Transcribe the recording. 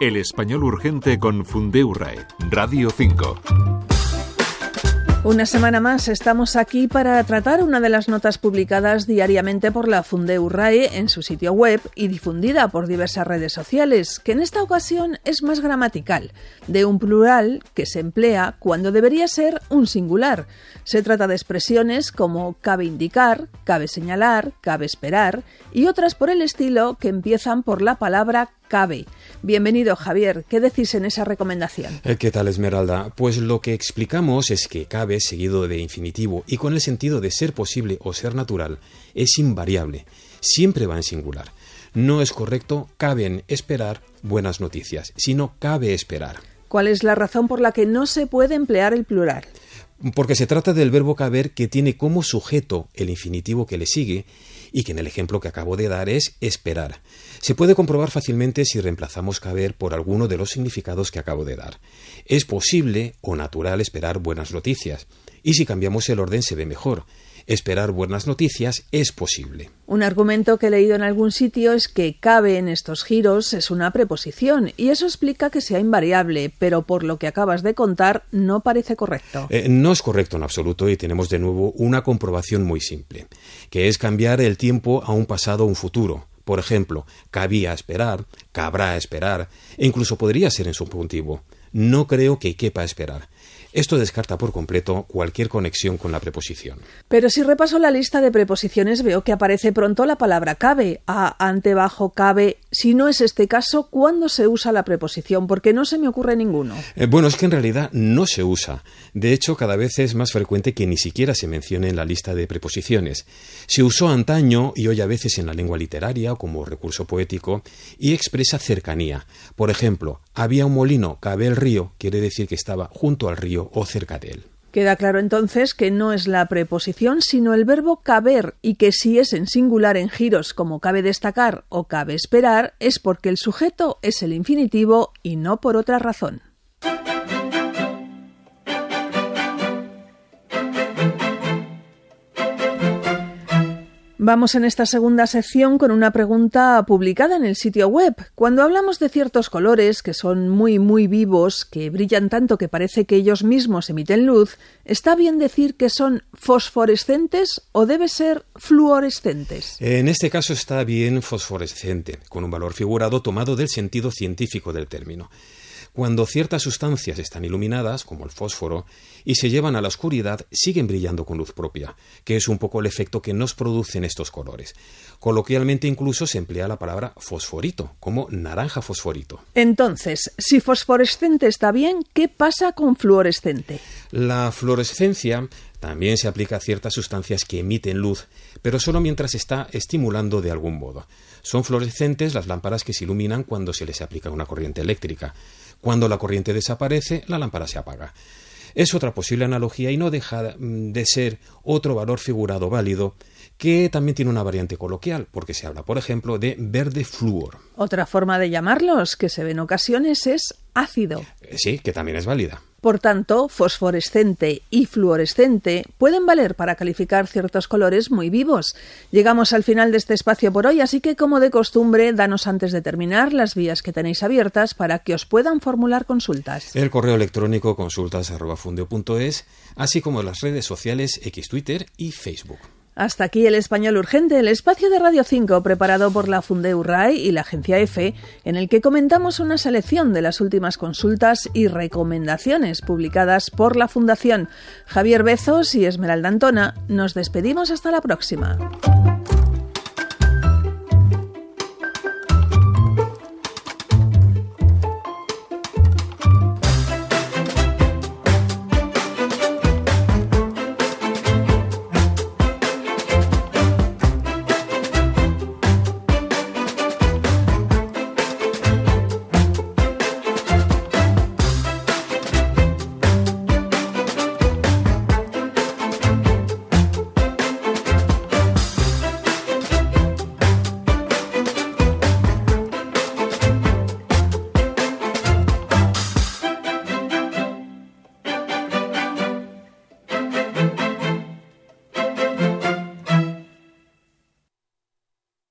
El español urgente con Fundeurae, Radio 5. Una semana más estamos aquí para tratar una de las notas publicadas diariamente por la Fundeurae en su sitio web y difundida por diversas redes sociales, que en esta ocasión es más gramatical, de un plural que se emplea cuando debería ser un singular. Se trata de expresiones como cabe indicar, cabe señalar, cabe esperar y otras por el estilo que empiezan por la palabra cabe. Bienvenido, Javier. ¿Qué decís en esa recomendación? Eh, ¿Qué tal, Esmeralda? Pues lo que explicamos es que cabe seguido de infinitivo y con el sentido de ser posible o ser natural es invariable. Siempre va en singular. No es correcto caben esperar buenas noticias, sino cabe esperar. ¿Cuál es la razón por la que no se puede emplear el plural? Porque se trata del verbo caber que tiene como sujeto el infinitivo que le sigue y que en el ejemplo que acabo de dar es esperar. Se puede comprobar fácilmente si reemplazamos caber por alguno de los significados que acabo de dar. Es posible o natural esperar buenas noticias, y si cambiamos el orden se ve mejor esperar buenas noticias es posible. Un argumento que he leído en algún sitio es que cabe en estos giros es una preposición y eso explica que sea invariable, pero por lo que acabas de contar no parece correcto. Eh, no es correcto en absoluto y tenemos de nuevo una comprobación muy simple, que es cambiar el tiempo a un pasado o un futuro. Por ejemplo, cabía esperar, cabrá esperar, e incluso podría ser en subjuntivo. No creo que quepa esperar. Esto descarta por completo cualquier conexión con la preposición. Pero si repaso la lista de preposiciones veo que aparece pronto la palabra cabe, a, ante, bajo, cabe. Si no es este caso, ¿cuándo se usa la preposición? Porque no se me ocurre ninguno. Eh, bueno, es que en realidad no se usa. De hecho, cada vez es más frecuente que ni siquiera se mencione en la lista de preposiciones. Se usó antaño y hoy a veces en la lengua literaria como recurso poético y expresa cercanía. Por ejemplo, había un molino, cabe el río, quiere decir que estaba junto al río o cerca de él. Queda claro entonces que no es la preposición, sino el verbo caber, y que si es en singular en giros como cabe destacar o cabe esperar, es porque el sujeto es el infinitivo y no por otra razón. Vamos en esta segunda sección con una pregunta publicada en el sitio web. Cuando hablamos de ciertos colores que son muy muy vivos, que brillan tanto que parece que ellos mismos emiten luz, ¿está bien decir que son fosforescentes o debe ser fluorescentes? En este caso está bien fosforescente, con un valor figurado tomado del sentido científico del término. Cuando ciertas sustancias están iluminadas, como el fósforo, y se llevan a la oscuridad, siguen brillando con luz propia, que es un poco el efecto que nos producen estos colores. Coloquialmente incluso se emplea la palabra fosforito, como naranja fosforito. Entonces, si fosforescente está bien, ¿qué pasa con fluorescente? La fluorescencia también se aplica a ciertas sustancias que emiten luz, pero solo mientras está estimulando de algún modo. Son fluorescentes las lámparas que se iluminan cuando se les aplica una corriente eléctrica. Cuando la corriente desaparece, la lámpara se apaga. Es otra posible analogía y no deja mm, de ser otro valor figurado válido que también tiene una variante coloquial, porque se habla, por ejemplo, de verde flúor. Otra forma de llamarlos, que se ve en ocasiones, es ácido. Sí, que también es válida. Por tanto, fosforescente y fluorescente pueden valer para calificar ciertos colores muy vivos. Llegamos al final de este espacio por hoy, así que como de costumbre, danos antes de terminar las vías que tenéis abiertas para que os puedan formular consultas. El correo electrónico consultas@fundio.es, así como las redes sociales X Twitter y Facebook. Hasta aquí el español urgente, el espacio de Radio 5 preparado por la Fundeurrai y la agencia EFE, en el que comentamos una selección de las últimas consultas y recomendaciones publicadas por la Fundación. Javier Bezos y Esmeralda Antona, nos despedimos hasta la próxima.